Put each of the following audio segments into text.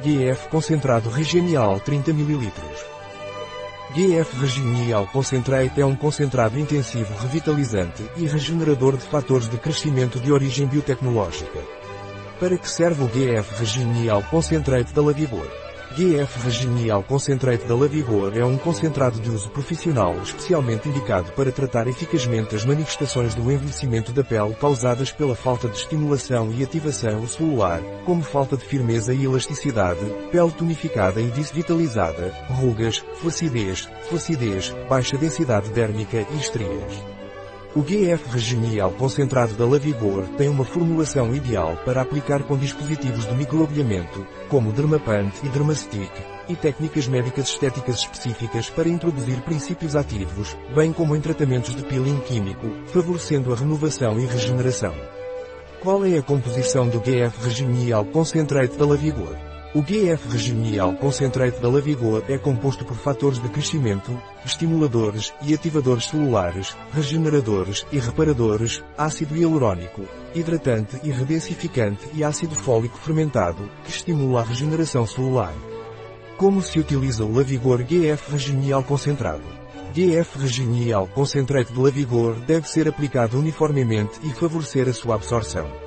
GF concentrado Regenial 30 ml. GF Regenial Concentrate é um concentrado intensivo revitalizante e regenerador de fatores de crescimento de origem biotecnológica. Para que serve o GF Regenial Concentrate da Lavibor? GF Regenial Concentrate da Lavigor é um concentrado de uso profissional especialmente indicado para tratar eficazmente as manifestações do envelhecimento da pele causadas pela falta de estimulação e ativação celular, como falta de firmeza e elasticidade, pele tonificada e desvitalizada, rugas, flacidez, flacidez, baixa densidade dérmica e estrias. O GF Regenial concentrado da Lavigor tem uma formulação ideal para aplicar com dispositivos de microagulhamento, como Dermapant e Dermastick, e técnicas médicas estéticas específicas para introduzir princípios ativos, bem como em tratamentos de peeling químico, favorecendo a renovação e regeneração. Qual é a composição do GF Regenial Concentrate da Lavigor? O GF Regenial Concentrate da Lavigor é composto por fatores de crescimento, estimuladores e ativadores celulares, regeneradores e reparadores, ácido hialurônico, hidratante e redensificante e ácido fólico fermentado, que estimula a regeneração celular. Como se utiliza o Lavigor GF Regenial Concentrado? GF Regenial Concentrate de Lavigor deve ser aplicado uniformemente e favorecer a sua absorção.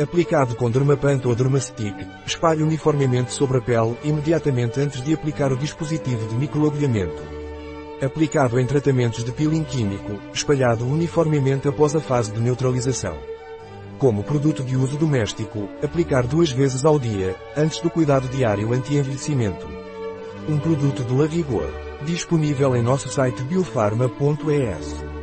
Aplicado com Dermapant ou Dermastick, espalhe uniformemente sobre a pele imediatamente antes de aplicar o dispositivo de microagulhamento. Aplicado em tratamentos de peeling químico, espalhado uniformemente após a fase de neutralização. Como produto de uso doméstico, aplicar duas vezes ao dia, antes do cuidado diário anti-envelhecimento. Um produto de Lavigor, disponível em nosso site biofarma.es.